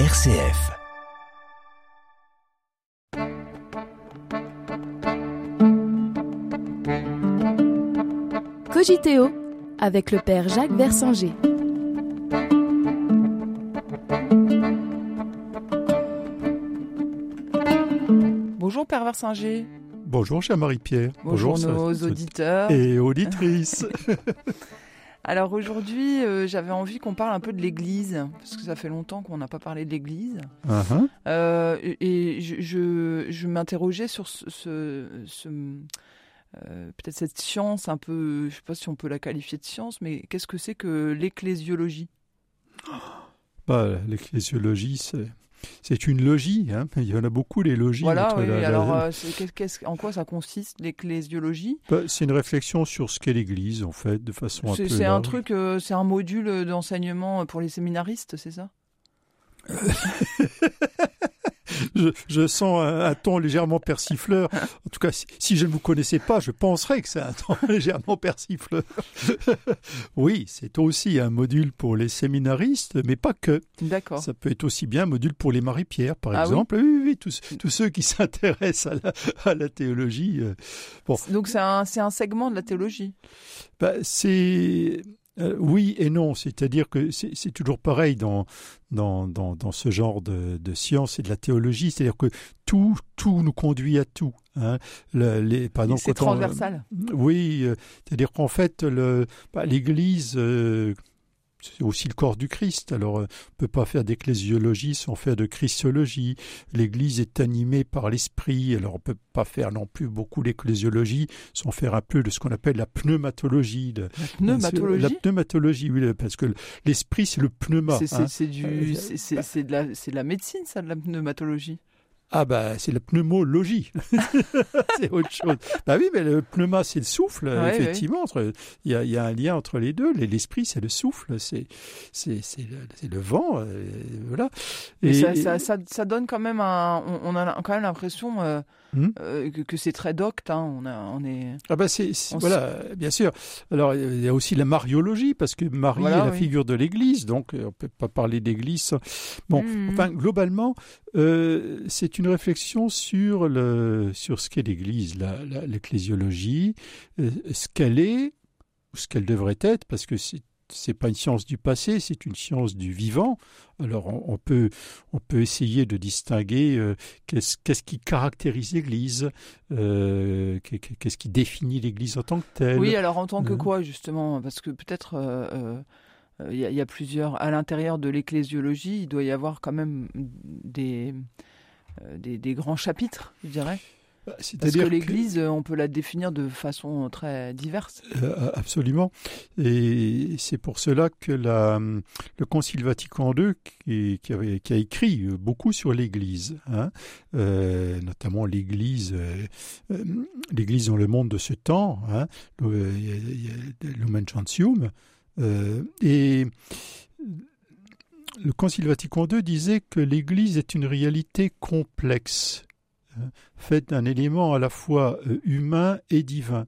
RCF. Cogiteo avec le père Jacques Versanger. Bonjour Père Versinger. Bonjour, chère Marie-Pierre. Bonjour, nos auditeurs. Et auditrices. Alors aujourd'hui, euh, j'avais envie qu'on parle un peu de l'Église, parce que ça fait longtemps qu'on n'a pas parlé de l'Église. Uh-huh. Euh, et je, je, je m'interrogeais sur ce, ce, ce- euh, peut-être cette science un peu, je ne sais pas si on peut la qualifier de science, mais qu'est-ce que c'est que l'ecclésiologie Bah, L'ecclésiologie, c'est, c'est une logie. Hein. Il y en a beaucoup, les logies. Voilà, oui, la- alors euh, en quoi ça consiste l'ecclésiologie? Bah, c'est une réflexion sur ce qu'est l'Église, en fait, de façon un C'est peu c'est un truc, euh, c'est un module d'enseignement pour les séminaristes, c'est ça? Je, je sens un, un ton légèrement persifleur. En tout cas, si, si je ne vous connaissais pas, je penserais que c'est un ton légèrement persifleur. oui, c'est aussi un module pour les séminaristes, mais pas que. D'accord. Ça peut être aussi bien un module pour les Marie-Pierre, par Ah exemple. Oui, oui, oui, tous, tous ceux qui s'intéressent à la, à la théologie. euh, Bon. Donc c'est un, un segment de la théologie. bah, c'est euh, oui et non, c'est-à-dire que c'est toujours pareil dans dans, dans, dans ce genre de, de science et de la théologie, c'est-à-dire que tout tout nous conduit à tout. Hein. Le- les, C'est on- transversal. oui, euh, c'est-à-dire qu'en fait, bah, l'Église, euh, c'est aussi le corps du Christ. Alors, euh, on peut pas faire d'ecclésiologie sans faire de christologie. L'Église est animée par l'Esprit. Alors, on peut pas faire non plus beaucoup d'ecclésiologie sans faire un peu de ce qu'on appelle la pneumatologie. de- La pneumatologie? La pneumatologie, oui, parce que l'Esprit, c'est le pneuma. C'est- hein. C'est c'est du, Euh, de la, c'est de la médecine, ça, de la pneumatologie? Ah bah c'est la pneumologie, c'est autre chose. Bah oui, mais le pneuma c'est le souffle, Ouais, effectivement. entre- Il y, a, il y a un lien entre les deux. L'esprit c'est le souffle, c'est le, le vent, euh, voilà. Et- ça, ça, ça, ça donne quand même un, on, on a quand même l'impression euh, Hmm euh, que, que c'est très docte. Hein. On a, on est. Ah bah c'est voilà, bien sûr. Alors il y a aussi la mariologie parce que Marie Voilà, est la oui. figure de l'Église, donc euh, on peut pas parler d'Église. Bon, Mhm. enfin globalement, euh, c'est une réflexion sur le sur ce qu'est l'Église, l'ecclésiologie, euh, ce qu'elle est ou ce qu'elle devrait être, parce que c'est c'est pas une science du passé, c'est une science du vivant. Alors on, on peut on peut essayer de distinguer euh, qu'est-ce qu'est-ce qui caractérise l'Église, euh, qu'est- qu'est-ce qui définit l'Église en tant que telle? Oui, alors en tant que Mhm. quoi justement? Parce que peut-être euh, il y, a- il y a plusieurs à l'intérieur de l'ecclésiologie, il doit y avoir quand même des des, des grands chapitres, je dirais. Parce que l'Église, on peut la définir de façon très diverse. Euh, absolument. Et c'est pour cela que la, le Concile Vatican II, qui, qui, avait, qui a écrit euh, beaucoup sur l'Église, hein, euh, notamment l'Église, euh, l'Église dans le monde de ce temps, hein, Lumen Gentium, et le Concile Vatican II disait que l'Église est une réalité complexe, faite d'un élément à la fois euh, humain et divin.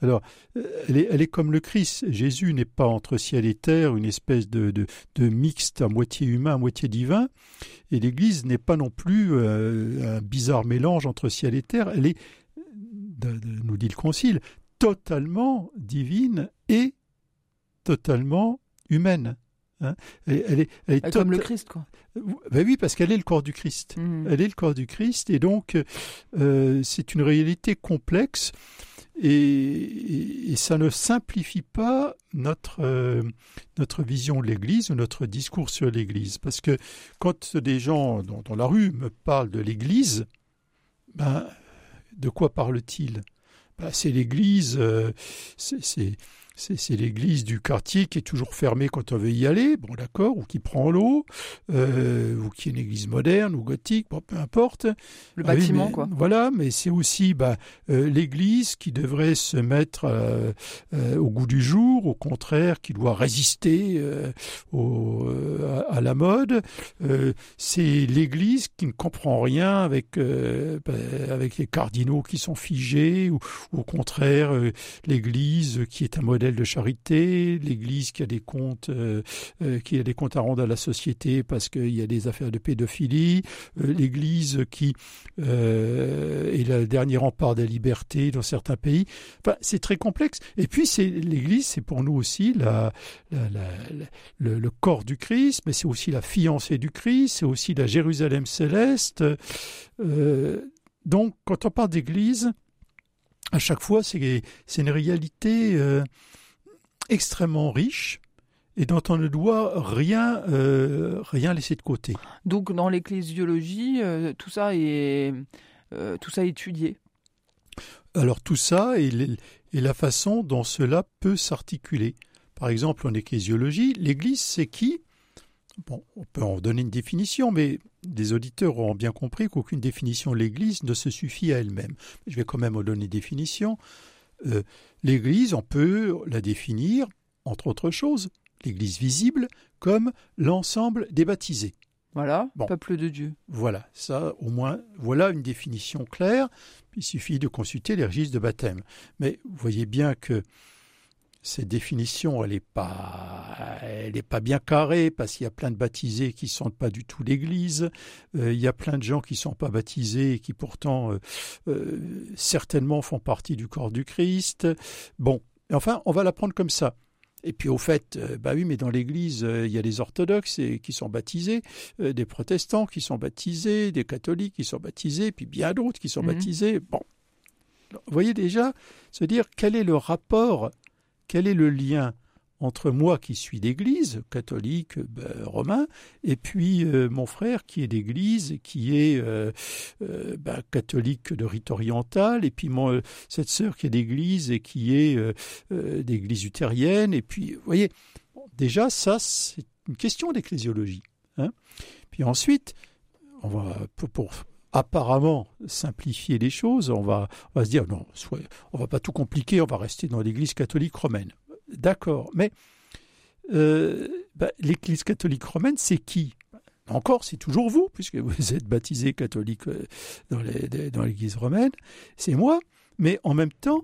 Alors, euh, elle est, comme le Christ. Jésus n'est pas entre ciel et terre, une espèce de, mixte à moitié humain, à moitié divin. Et l'Église n'est pas non plus euh, un bizarre mélange entre ciel et terre. Elle est, nous dit le Concile, totalement divine et totalement humaine. Hein. Elle, elle est, elle est Comme le Christ, quoi. Ben oui, parce qu'elle est le corps du Christ. Mhm. Elle est le corps du Christ et donc euh, c'est une réalité complexe et, et- et ça ne simplifie pas notre, euh, notre vision de l'Église ou notre discours sur l'Église. Parce que quand des gens dans, dans la rue me parlent de l'Église, ben, de quoi parle-t-il ben, C'est l'Église, euh, c'est- c'est l'église du quartier qui est toujours fermée quand on veut y aller, bon d'accord, ou qui prend l'eau, euh, ou qui est une église moderne ou gothique, bon, peu importe. Le Ah oui, bâtiment, mais- quoi. Voilà, mais c'est aussi bah, euh, l'Église qui devrait se mettre euh, au goût du jour, au contraire, qui doit résister au- à, à la mode. C'est l'Église qui ne comprend rien avec ben, avec les cardinaux qui sont figés, ou, au contraire l'Église qui est un modèle de charité, l'Église qui a des comptes qui a des comptes à rendre à la société parce qu'il y a des affaires de pédophilie, l'Église qui est le dernier rempart de la liberté dans certains pays. Enfin, c'est très complexe. Et puis c'est l'Église, c'est pour nous aussi le, corps du Christ, mais c'est aussi la fiancée du Christ, c'est aussi la Jérusalem céleste. Euh, donc, quand on parle d'Église, à chaque fois, c'est une réalité euh, extrêmement riche et dont on ne doit rien, euh, rien laisser de côté. Donc, dans l'ecclésiologie, tout ça est tout ça est étudié. Alors tout ça et, et la façon dont cela peut s'articuler. Par exemple, en ecclésiologie, l'Église, c'est qui? Bon, on peut en donner une définition, mais des auditeurs auront bien compris qu'aucune définition de l'Église ne se suffit à elle-même. Je vais quand même en donner une définition. Euh, L'Église, on peut la définir, entre autres choses, l'Église visible, comme l'ensemble des baptisés. Voilà, peuple de Dieu. Voilà, ça au moins, voilà une définition claire. Il suffit de consulter les registres de baptême. Mais vous voyez bien que cette définition, elle n'est pas, elle est pas bien carrée parce qu'il y a plein de baptisés qui ne sont pas du tout l'Église. Euh, il y a plein de gens qui ne sont pas baptisés et qui pourtant euh, euh, certainement font partie du corps du Christ. Bon, enfin, on va la prendre comme ça. Et puis au fait, bah oui, mais dans l'Église, il y a des orthodoxes qui sont baptisés, des protestants qui sont baptisés, des catholiques qui sont baptisés, puis bien d'autres qui sont mmh. baptisés. Bon, vous voyez déjà, se dire quel est le rapport quel est le lien entre moi qui suis d'Église, catholique, ben, romain, et puis euh, mon frère qui est d'Église, qui est euh, euh, ben, catholique de rite oriental, et puis mon, cette sœur qui est d'Église et qui est d'Église luthérienne, et puis, vous voyez, déjà ça c'est une question d'ecclésiologie. Hein. Puis ensuite, on va pour, apparemment simplifier les choses, on va, on se dire non, on va pas tout compliquer, on va rester dans l'Église catholique romaine. D'accord, mais euh, bah, l'Église catholique romaine, c'est qui? Encore, c'est toujours vous, puisque vous êtes baptisé catholique euh, dans l'Église romaine. C'est moi, mais en même temps,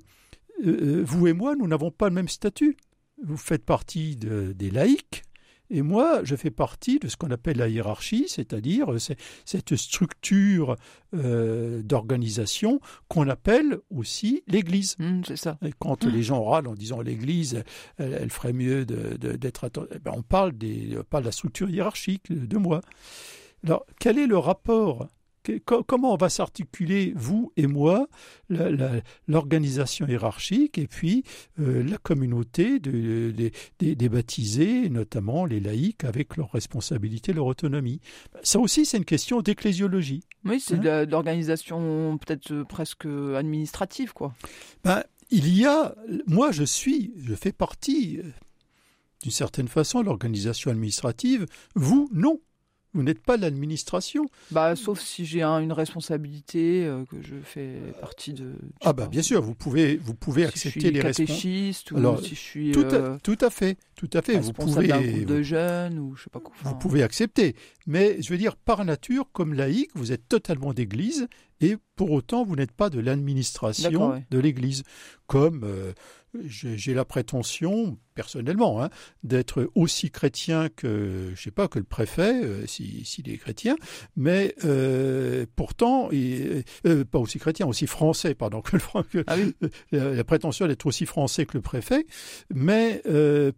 euh, vous et moi, nous n'avons pas le même statut. Vous faites partie des laïcs, et moi, je fais partie de ce qu'on appelle la hiérarchie, c'est-à-dire euh, cette structure euh, d'organisation qu'on appelle aussi l'Église. Mmh, c'est ça. Et quand les gens râlent en disant l'Église, elle, ferait mieux d'être... De, eh ben on, parle des, on parle de la structure hiérarchique de moi. Alors, quel est le rapport comment on va s'articuler, vous et moi, l'organisation hiérarchique et puis euh, la communauté des baptisés, notamment les laïcs, avec leurs responsabilités, leur autonomie. Ça aussi, c'est une question d'ecclésiologie. Oui, c'est hein de l'organisation peut-être euh, presque administrative, quoi. Ben, il y a, moi je suis, je fais partie, euh, d'une certaine façon, l'organisation administrative, vous, non. Vous n'êtes pas l'administration. Bah, sauf si j'ai une responsabilité euh, que je fais partie de. Ah bah bien sûr, vous pouvez vous pouvez accepter les responsabilités. ou si je suis tout à, tout à fait, tout à fait. Vous pouvez groupe de jeunes ou je sais pas quoi. Vous pouvez accepter, mais je veux dire par nature, comme laïque, vous êtes totalement d'Église et pour autant vous n'êtes pas de l'administration de l'Église, comme euh, j'ai la prétention, personnellement, hein, d'être aussi chrétien que, je sais pas, que le préfet, euh, s'il est chrétien, mais euh, pourtant, euh, pas aussi chrétien, aussi français, pardon, que le ah la, prétention d'être aussi français que le préfet, mais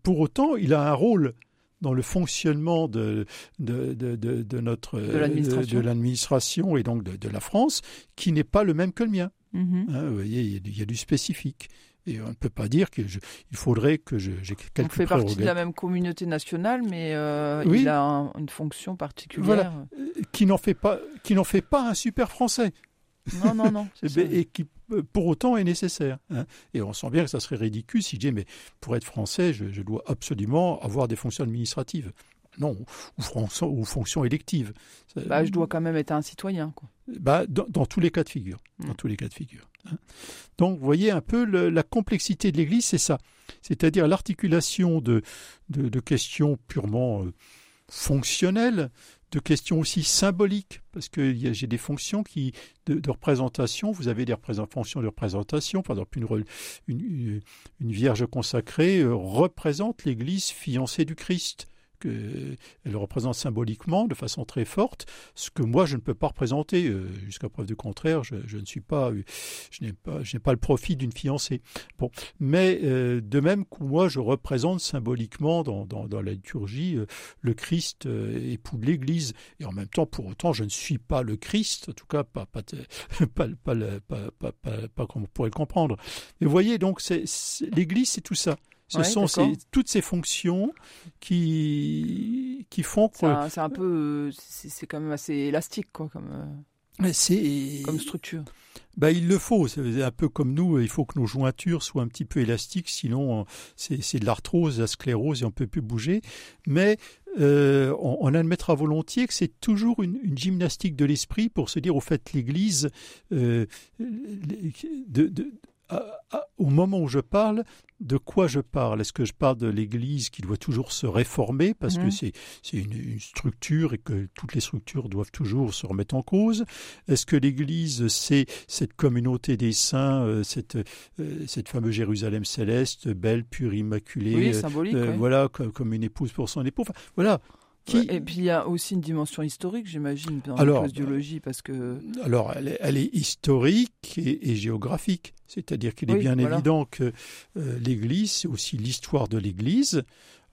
pour autant, il a un rôle dans le fonctionnement de, de, de, de notre de l'administration et donc de, la France, qui n'est pas le même que le mien. Mm-hmm. Hein, vous voyez, il y, a, du spécifique. Et on ne peut pas dire qu'il faudrait que j'ai quelques On fait partie de la même communauté nationale, mais euh, il a une fonction particulière. Euh, qui n'en fait pas, qui n'en fait pas un super français. Non, non, non. et, ben, et, qui euh, pour autant est nécessaire. Hein. Et on sent bien que ça serait ridicule si je dis mais pour être français, je, je dois absolument avoir des fonctions administratives non, ou, fonctions, ou fonctions électives. Bah, je dois quand même être un citoyen. Quoi. Bah, dans, tous les cas de figure. Dans mm. tous les cas de figure. Hein. Donc, vous voyez un peu la complexité de l'Église, c'est ça. C'est-à-dire l'articulation de, questions purement euh, fonctionnelles, de questions aussi symboliques, parce que j'ai des fonctions de, représentation, vous avez des fonctions de représentation, par exemple une, une vierge consacrée euh, représente l'Église fiancée du Christ elle représente symboliquement, de façon très forte, ce que moi je ne peux pas représenter. Euh, jusqu'à preuve du contraire, je, ne suis pas, je n'ai pas, je n'ai pas le profit d'une fiancée. Bon, mais euh, de même que moi je représente symboliquement dans, la liturgie euh, le Christ époux de l'Église, et en même temps, pour autant, je ne suis pas le Christ, en tout cas pas, pas comme on pourrait le comprendre. Mais vous voyez, donc l'Église, c'est tout ça. Ce sont toutes ces fonctions qui, qui font que. C'est un, peu. C'est quand même assez élastique, quoi, comme, euh, comme structure. Ben, il le faut. C'est un peu comme nous, il faut que nos jointures soient un petit peu élastiques, sinon c'est de l'arthrose, la sclérose et on ne peut plus bouger. Mais euh, on, admettra volontiers que c'est toujours une, gymnastique de l'esprit pour se dire, au fait, l'Église, euh, de, au moment où je parle, de quoi je parle? Est-ce que je parle de l'Église qui doit toujours se réformer parce que mhm. c'est une, structure et que toutes les structures doivent toujours se remettre en cause? Est-ce que l'Église, c'est cette communauté des saints, euh, cette, euh, cette fameuse Jérusalem céleste, belle, pure, immaculée, euh, voilà, comme, une épouse pour son époux? Voilà, et puis il y a aussi une dimension historique, j'imagine, dans alors, la parce que... Alors, elle est, historique et, géographique. C'est-à-dire qu'il est bien évident que euh, l'Église, c'est aussi l'histoire de l'Église.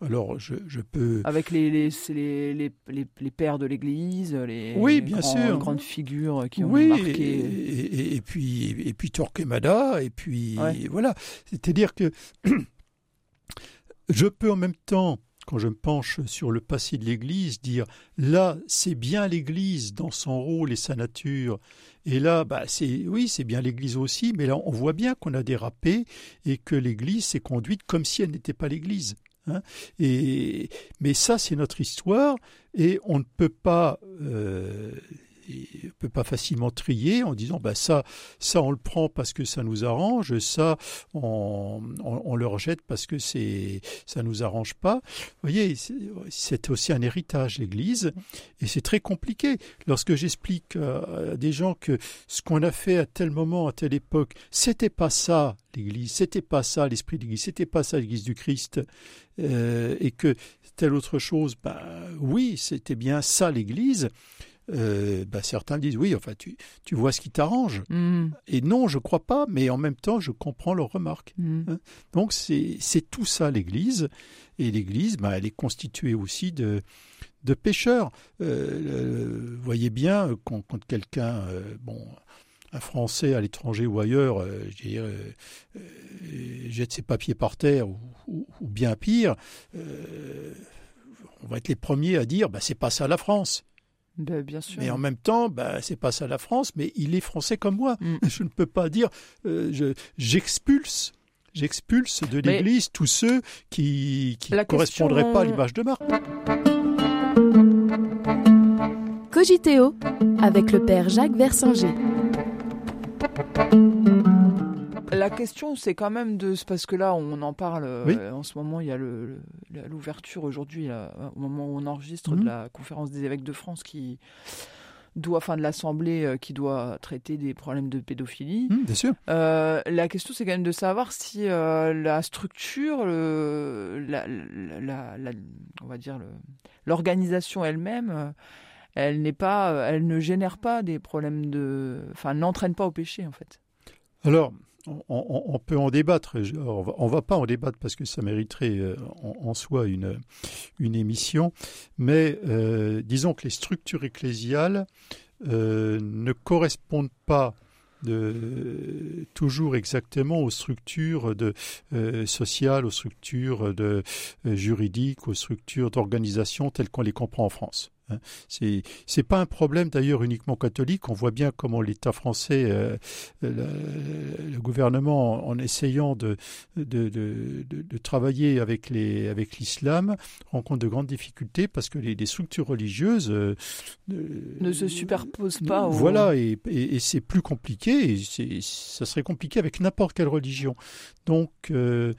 Alors, je, peux... Avec les, les, les, les, pères de l'Église, les, oui, bien sûr. grandes figures qui ont marqué... Et, et, puis, et puis Torquemada, et puis voilà. C'est-à-dire que je peux en même temps quand je me penche sur le passé de l'Église, dire là, c'est bien l'Église dans son rôle et sa nature, et là, bah, c'est oui, c'est bien l'Église aussi, mais là, on voit bien qu'on a dérapé et que l'Église s'est conduite comme si elle n'était pas l'Église. Hein. et, mais ça, c'est notre histoire, et on ne peut pas euh, on ne peut pas facilement trier en disant bah ça, ça on le prend parce que ça nous arrange, ça on, on, le rejette parce que c'est ça nous arrange pas. Vous voyez, c'est aussi un héritage l'Église et c'est très compliqué. Lorsque j'explique à des gens que ce qu'on a fait à tel moment, à telle époque, c'était pas ça l'Église, c'était pas ça l'esprit de l'Église, c'était pas ça l'Église du Christ, euh, et que telle autre chose, bah oui, c'était bien ça l'Église. Euh, bah, certains disent oui, enfin tu, tu vois ce qui t'arrange. Mm. Et non, je crois pas, mais en même temps, je comprends leurs remarques. Mm. Hein. Donc c'est tout ça l'Église. Et l'Église, bah, elle est constituée aussi de, de pécheurs. Euh, vous voyez bien, quand, quand quelqu'un, euh, bon, un Français à l'étranger ou ailleurs, jette ses papiers par terre, ou, ou, bien pire, on va être les premiers à dire, bah, c'est pas ça la France. Ben, bien sûr. Mais en même temps, bah, c'est pas ça la France, mais il est français comme moi. Mm. Je ne peux pas dire, euh, j'expulse. J'expulse de l'Église tous ceux qui ne correspondraient pas à l'image de Marc. Cogiteo avec le père Jacques Versinger. La question, c'est quand même de parce que là, on en parle euh, en ce moment. Il y a l'ouverture aujourd'hui, au moment où on enregistre, de mhm. la conférence des évêques de France qui doit, enfin de l'Assemblée euh, qui doit traiter des problèmes de pédophilie. Mhm, bien sûr. Euh, la question, c'est quand même de savoir si la structure, la, on va dire l'organisation elle-même elle n'est pas, elle ne génère pas des problèmes de, enfin, n'entraîne pas au péché en fait. Alors, on, peut en débattre. On ne va pas en débattre parce que ça mériterait euh, en, soi une, émission. Mais euh, disons que les structures ecclésiales euh, ne correspondent pas toujours exactement aux structures sociales, aux structures juridiques, aux structures d'organisation telles qu'on les comprend en France. Hein. C'est c'est pas un problème d'ailleurs uniquement catholique. On voit bien comment l'État français, euh, le, gouvernement, en essayant de de, de, de, travailler avec les avec l'islam, rencontre de grandes difficultés parce que les, les structures religieuses euh, ne se superposent pas. Voilà, et, et, c'est plus compliqué. Et ça serait compliqué avec n'importe quelle religion. Donc, euh,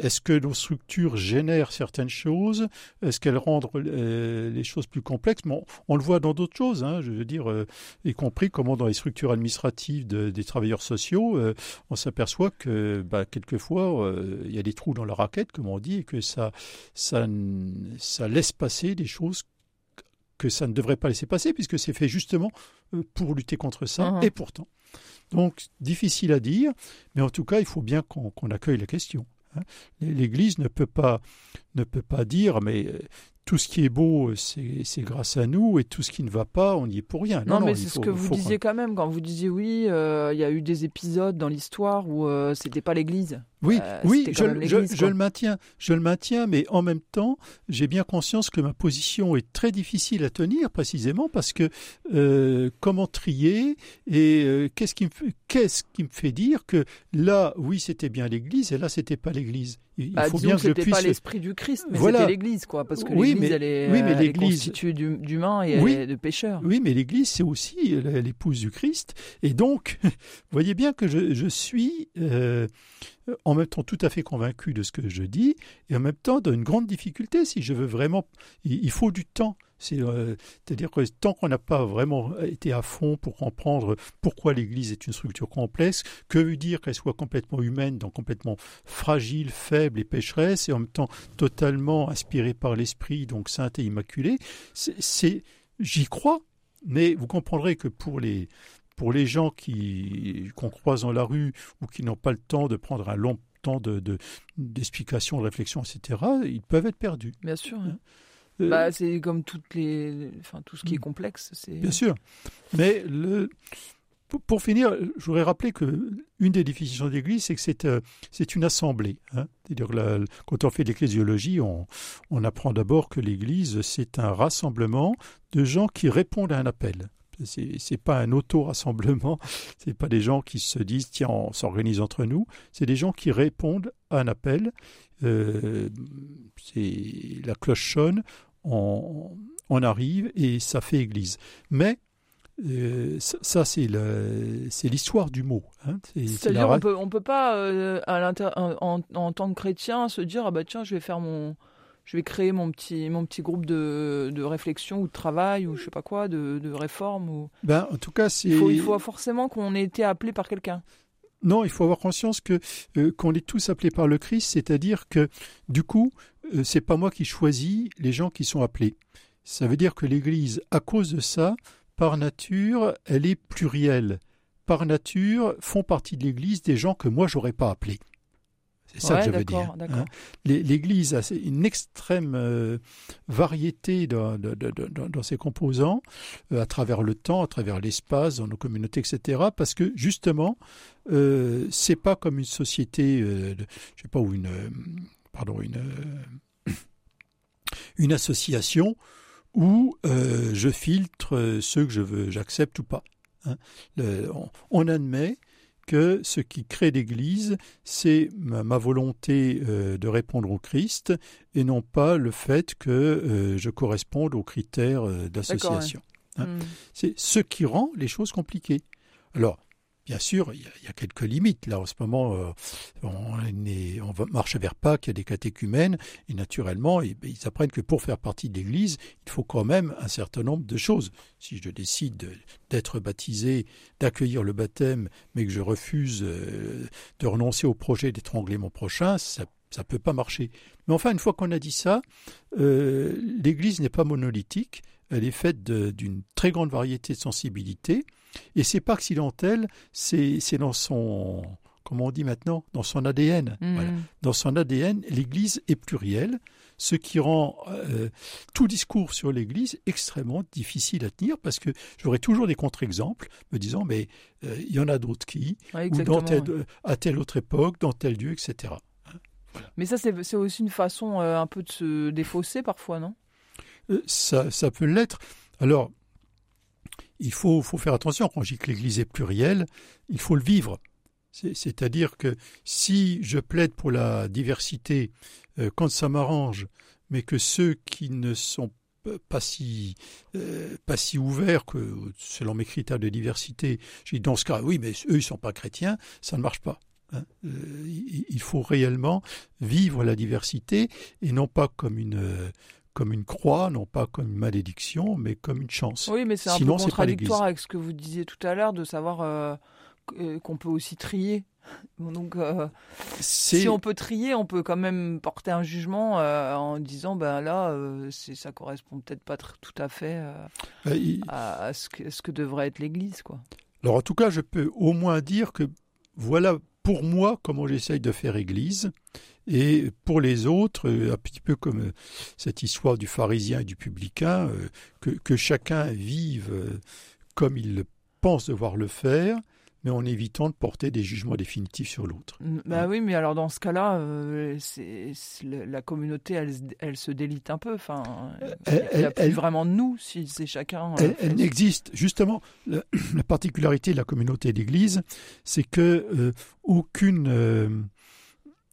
est-ce que nos structures génèrent certaines choses? Est-ce qu'elles rendent les choses plus complexes. Bon, on le voit dans d'autres choses, hein, je veux dire, euh, y compris comment dans les structures administratives des travailleurs sociaux, euh, on s'aperçoit que bah, quelquefois euh, il y a des trous dans la raquette, comme on dit, et que ça, ça, ça laisse passer des choses que ça ne devrait pas laisser passer, puisque c'est fait justement pour lutter contre ça, mmh. et pourtant. Donc, difficile à dire, mais en tout cas, il faut bien qu'on accueille la question. Hein. L'Église ne peut pas ne peut pas dire mais tout ce qui est beau, c'est grâce à nous, et tout ce qui ne va pas, on n'y est pour rien. Non, mais c'est ce que vous disiez quand même, quand vous disiez oui, euh, il y a eu des épisodes dans l'histoire où euh, c'était pas l'Église. Oui, euh, oui, je, je, le maintiens, je le maintiens, mais en même temps, j'ai bien conscience que ma position est très difficile à tenir, précisément parce que comment trier et qu'est-ce qui me qu'est-ce qui me fait dire que là, oui, c'était bien l'Église, et là, c'était pas l'Église. Il bah, faut bien que, c'était pas l'esprit du Christ, mais c'était l'Église, quoi, parce que oui, l'Église, elle est, oui, mais constituée d'humains et de pécheurs. Oui, mais l'Église, c'est aussi l'épouse du Christ, et donc, vous voyez bien que je, je suis euh, en même temps tout à fait convaincu de ce que je dis, et en même temps dans une grande difficulté, si je veux vraiment, il faut du temps. Euh, c'est-à-dire que tant qu'on n'a pas vraiment été à fond pour comprendre pourquoi l'Église est une structure complexe, que veut dire qu'elle soit complètement humaine, donc complètement fragile, faible et pécheresse, et en même temps totalement inspirée par l'Esprit, donc sainte et immaculée, j'y crois, mais vous comprendrez que pour les pour les gens qui qu'on croise dans la rue ou qui n'ont pas le temps de prendre un long temps de, d'explication, de, réflexion, etc., ils peuvent être perdus. Bien sûr. Hein. Euh, bah, c'est comme toutes les, enfin, tout ce qui est hmm. complexe. C'est... Bien sûr. Mais le, pour, finir, je voudrais rappeler que une des définitions d'Église, c'est que c'est, euh, c'est une assemblée. Hein. C'est-à-dire quand on fait l'ecclésiologie, on, on apprend d'abord que l'Église, c'est un rassemblement de gens qui répondent à un appel. C'est, pas un auto-rassemblement, c'est pas des gens qui se disent tiens on s'organise entre nous, c'est des gens qui répondent à un appel. Euh, la cloche sonne, on, on, arrive et ça fait église. Mais euh, ça, c'est l'histoire du mot. Hein. C'est-à-dire on peut, on peut pas, euh, à en, en, tant que chrétien, se dire ah bah tiens, je vais faire mon, je vais créer mon petit, mon petit groupe de, de réflexion ou de travail ou je sais pas quoi, de, de réforme. Ou... Ben, en tout cas, il faut, il faut forcément qu'on ait été appelé par quelqu'un. Non, il faut avoir conscience que euh, qu'on est tous appelés par le Christ, c'est-à-dire que du coup, ce euh, c'est pas moi qui choisis les gens qui sont appelés. Ça veut dire que l'Église, à cause de ça, par nature, elle est plurielle. Par nature, font partie de l'Église des gens que moi j'aurais pas appelés. C'est ça que je veux dire. Hein. L'Église a une extrême euh, variété dans, ses composants, euh, à travers le temps, à travers l'espace, dans nos communautés, etc. Parce que justement, euh, c'est pas comme une société, euh, je sais pas, ou une, pardon, une, une association où je filtre ceux que je veux, j'accepte ou pas. Hein. on, admet que ce qui crée l'Église, c'est ma, volonté euh, de répondre au Christ et non pas le fait que euh, je corresponde aux critères euh, d'association. Hein. Hmm. C'est ce qui rend les choses compliquées. Alors, Bien sûr, il y, a, quelques limites. Là, en ce moment, euh, on, marche vers Pâques, il y a des catéchumènes, et naturellement, ben, ils apprennent que pour faire partie de l'Église, il faut quand même un certain nombre de choses. Si je décide d'être baptisé, d'accueillir le baptême, mais que je refuse euh, de renoncer au projet d'étrangler mon prochain, ça ne peut pas marcher. Mais enfin, une fois qu'on a dit ça, euh, l'Église n'est pas monolithique, elle est faite d'une très grande variété de sensibilités. Et c'est pas accidentel, c'est dans son, comment on dit maintenant, dans son ADN. Mm. Dans son ADN, l'Église est plurielle, ce qui rend euh, tout discours sur l'Église extrêmement difficile à tenir parce que j'aurai toujours des contre-exemples me disant mais euh, il y en a d'autres qui, ou dans à telle autre époque, dans tel lieu, etc. Mais ça, c'est aussi une façon euh, un peu de se défausser parfois, non? Ça, ça peut l'être. Alors, il faut, faut faire attention. Quand je dis que l'Église est plurielle, il faut le vivre. C'est-à-dire que si je plaide pour la diversité euh, quand ça m'arrange, mais que ceux qui ne sont pas si, euh, pas si ouverts que selon mes critères de diversité, j'ai dans ce cas, oui, mais eux, ils ne sont pas chrétiens, ça ne marche pas. Hein. Euh, il faut réellement vivre la diversité et non pas comme une comme une croix, non pas comme une malédiction, mais comme une chance. Oui, mais c'est un peu contradictoire avec ce que vous disiez tout à l'heure, de savoir euh, qu'on peut aussi trier. Donc, euh, si on peut trier, on peut quand même porter un jugement euh, en disant ben là, ça correspond peut-être pas tout à fait à, ce que, ce que, devrait être l'Église, quoi. Alors en tout cas, je peux au moins dire que voilà pour moi comment j'essaye de faire Église. Et pour les autres, un petit peu comme cette histoire du pharisien et du publicain, que, que chacun vive comme il pense devoir le faire, mais en évitant de porter des jugements définitifs sur l'autre. Bah oui, mais alors dans ce cas-là, euh, la communauté, elle, elle, se délite un peu. Enfin, il n'y a plus vraiment de nous si c'est chacun. Euh, elle, n'existe justement. La, particularité de la communauté d'Église, c'est que euh, aucune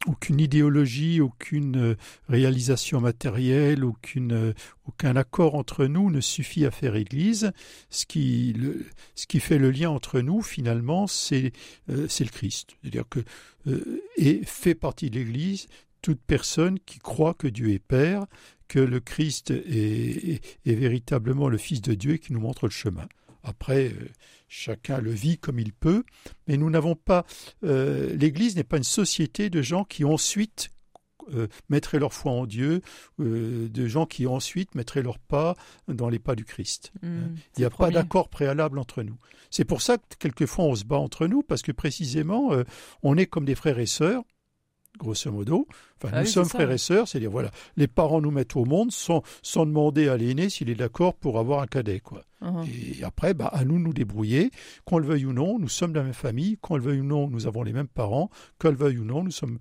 aucune idéologie, aucune euh, réalisation matérielle, euh, aucun accord entre nous ne suffit à faire Église. Ce qui, fait le lien entre nous, finalement, c'est euh, le Christ. C'est-à-dire que et fait partie de l'Église toute personne qui croit que Dieu est Père, que le Christ est, est véritablement le Fils de Dieu et qui nous montre le chemin. Après, chacun le vit comme il peut, mais nous n'avons pas. Euh, L'Église n'est pas une société de gens qui ensuite euh, mettraient leur foi en Dieu, euh, de gens qui ensuite mettraient leur pas dans les pas du Christ. Mmh, il n'y a pas d'accord préalable entre nous. C'est pour ça que quelquefois on se bat entre nous, parce que précisément on est comme des frères et sœurs grosso modo. Enfin, ah nous sommes frères et sœurs, c'est-à-dire, voilà, les parents nous mettent au monde sans, sans demander à l'aîné s'il est d'accord pour avoir un cadet, quoi. Uh-huh. Et après, bah, à nous de nous débrouiller. Qu'on le veuille ou non, nous sommes de la même famille. Qu'on le veuille ou non, nous avons les mêmes parents. Qu'on le veuille ou non, nous sommes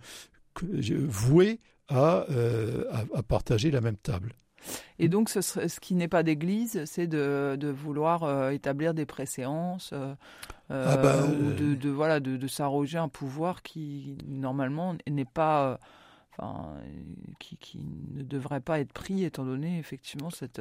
voués à, euh, à, partager la même table. Et donc, ce, ce qui n'est pas d'église, c'est de, de, vouloir euh, établir des préséances, euh, ah bah, ou de, de, voilà, de, de s'arroger un pouvoir qui, normalement, n'est pas... enfin, qui, qui, ne devrait pas être pris, étant donné, effectivement, cette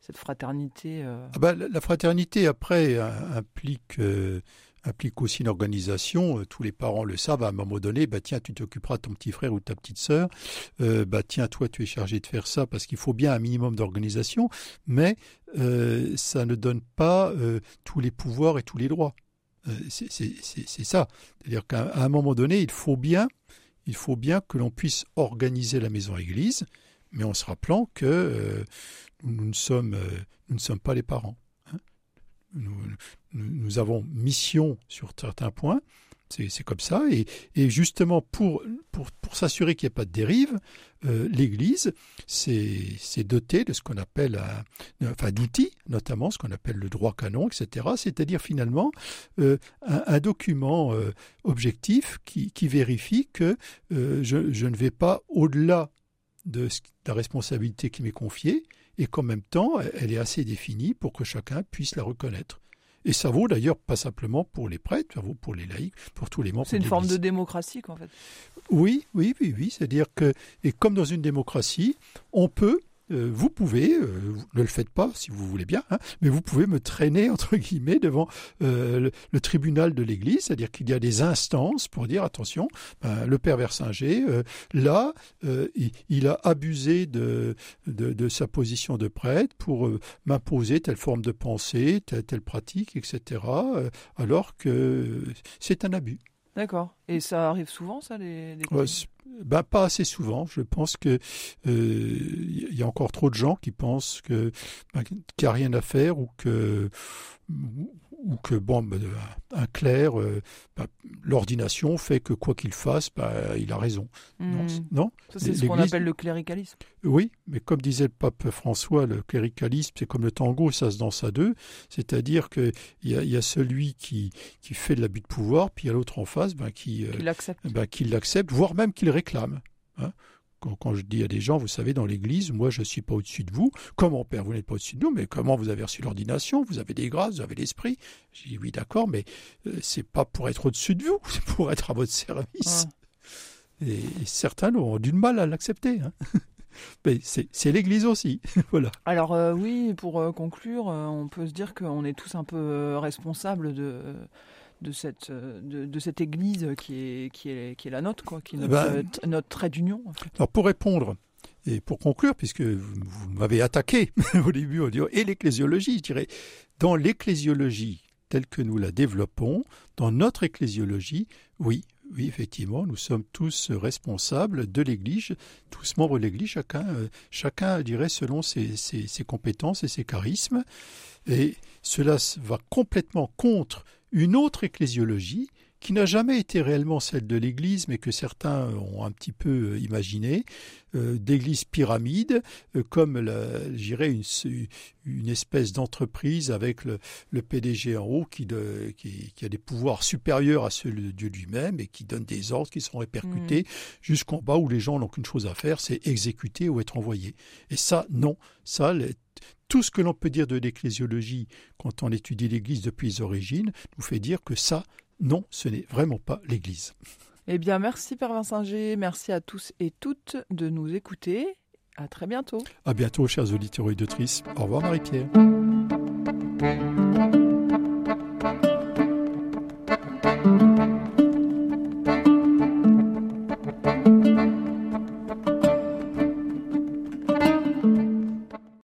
cette fraternité euh. ah bah, La fraternité, après, implique, euh, implique aussi une organisation. Euh, tous les parents le savent. À un moment donné, bah, tiens, tu t'occuperas de ton petit frère ou de ta petite sœur. bah, tiens, toi, tu es chargé de faire ça parce qu'il faut bien un minimum d'organisation. Mais ça ne donne pas tous les pouvoirs et tous les droits. c'est ça. C'est-à-dire qu'à un moment donné, il faut bien, il faut bien que l'on puisse organiser la maison-église, mais en se rappelant que nous ne sommes, euh, nous ne sommes pas les parents. Hein. Nous, avons mission sur certains points, c'est comme ça, et, justement pour, s'assurer qu'il n'y ait pas de dérive, euh, l'Église s'est dotée de ce qu'on appelle, enfin d'outils, notamment ce qu'on appelle le droit canon, etc., c'est-à-dire finalement euh, un, document objectif qui, vérifie que je, ne vais pas au-delà de la responsabilité qui m'est confiée, et qu'en même temps, elle est assez définie pour que chacun puisse la reconnaître. Et ça vaut d'ailleurs pas simplement pour les prêtres, ça vaut pour les laïcs, pour tous les membres. C'est une forme de démocratie, en fait. Oui, oui, oui, oui. C'est-à-dire que, et comme dans une démocratie, on peut euh, vous pouvez, euh, ne le faites pas si vous voulez bien, hein, mais vous pouvez me traîner entre guillemets devant euh, le, tribunal de l'Église, c'est-à-dire qu'il y a des instances pour dire attention, ben, le père Versinger, là, il, a abusé de, de, sa position de prêtre pour m'imposer telle forme de pensée, telle, telle pratique, etc., alors que c'est un abus. D'accord. Et ça arrive souvent, ça, les, ben, Pas assez souvent. Je pense qu'il euh, y a encore trop de gens qui pensent que ben, qu'il n'y a rien à faire ou que ou que bon, ben, un clerc, euh, ben, l'ordination fait que quoi qu'il fasse, ben, il a raison. Non, hmm. non c'est ce qu'on appelle le cléricalisme. Oui, mais comme disait le pape François, le cléricalisme, c'est comme le tango, ça se danse à deux. C'est-à-dire qu'il y a, y a celui qui, qui fait de l'abus de pouvoir, puis il y a l'autre en face ben, qui, euh, qui l'accepte, ben, qui l'accepte, voire même qui le réclame. Hein quand, je dis à des gens, vous savez, dans l'Église, moi je ne suis pas au-dessus de vous. Comment, Père, vous n'êtes pas au-dessus de nous, mais comment vous avez reçu l'ordination? Vous avez des grâces, vous avez l'Esprit Je dis oui, d'accord, mais ce euh, c'est pas pour être au-dessus de vous, c'est pour être à votre service. Et, certains ont du mal à l'accepter. Hein. Mais c'est l'Église aussi, voilà. Alors euh, oui, pour euh, conclure, on peut se dire qu'on est tous un peu responsables de de cette, euh, de, cette Église qui est, qui, est, qui est la nôtre, quoi, qui est notre, ben, notre trait d'union. Alors pour répondre et pour conclure, puisque vous, m'avez attaqué au début, on dit, et l'ecclésiologie, je dirais, dans l'ecclésiologie telle que nous la développons, dans notre ecclésiologie, oui, oui, effectivement, nous sommes tous responsables de l'Église, tous membres de l'Église, chacun, euh, chacun dirait selon ses, ses, ses, compétences et ses charismes. Et cela va complètement contre une autre ecclésiologie qui n'a jamais été réellement celle de l'Église, mais que certains ont un petit peu euh, imaginé, euh, d'église pyramide, euh, comme, j'irais, une, une espèce d'entreprise avec le, PDG en haut qui, qui, a des pouvoirs supérieurs à ceux de Dieu lui-même et qui donne des ordres qui sont répercutés mmh. jusqu'en bas où les gens n'ont qu'une chose à faire, c'est exécuter ou être envoyés. Et ça, non, ça, tout ce que l'on peut dire de l'ecclésiologie quand on étudie l'Église depuis les origines nous fait dire que ça, non, ce n'est vraiment pas l'Église. Eh bien, merci Père Vincent G. Merci à tous et toutes de nous écouter. À très bientôt. À bientôt, chers auditeurs et auditrices. Au revoir, Marie-Pierre.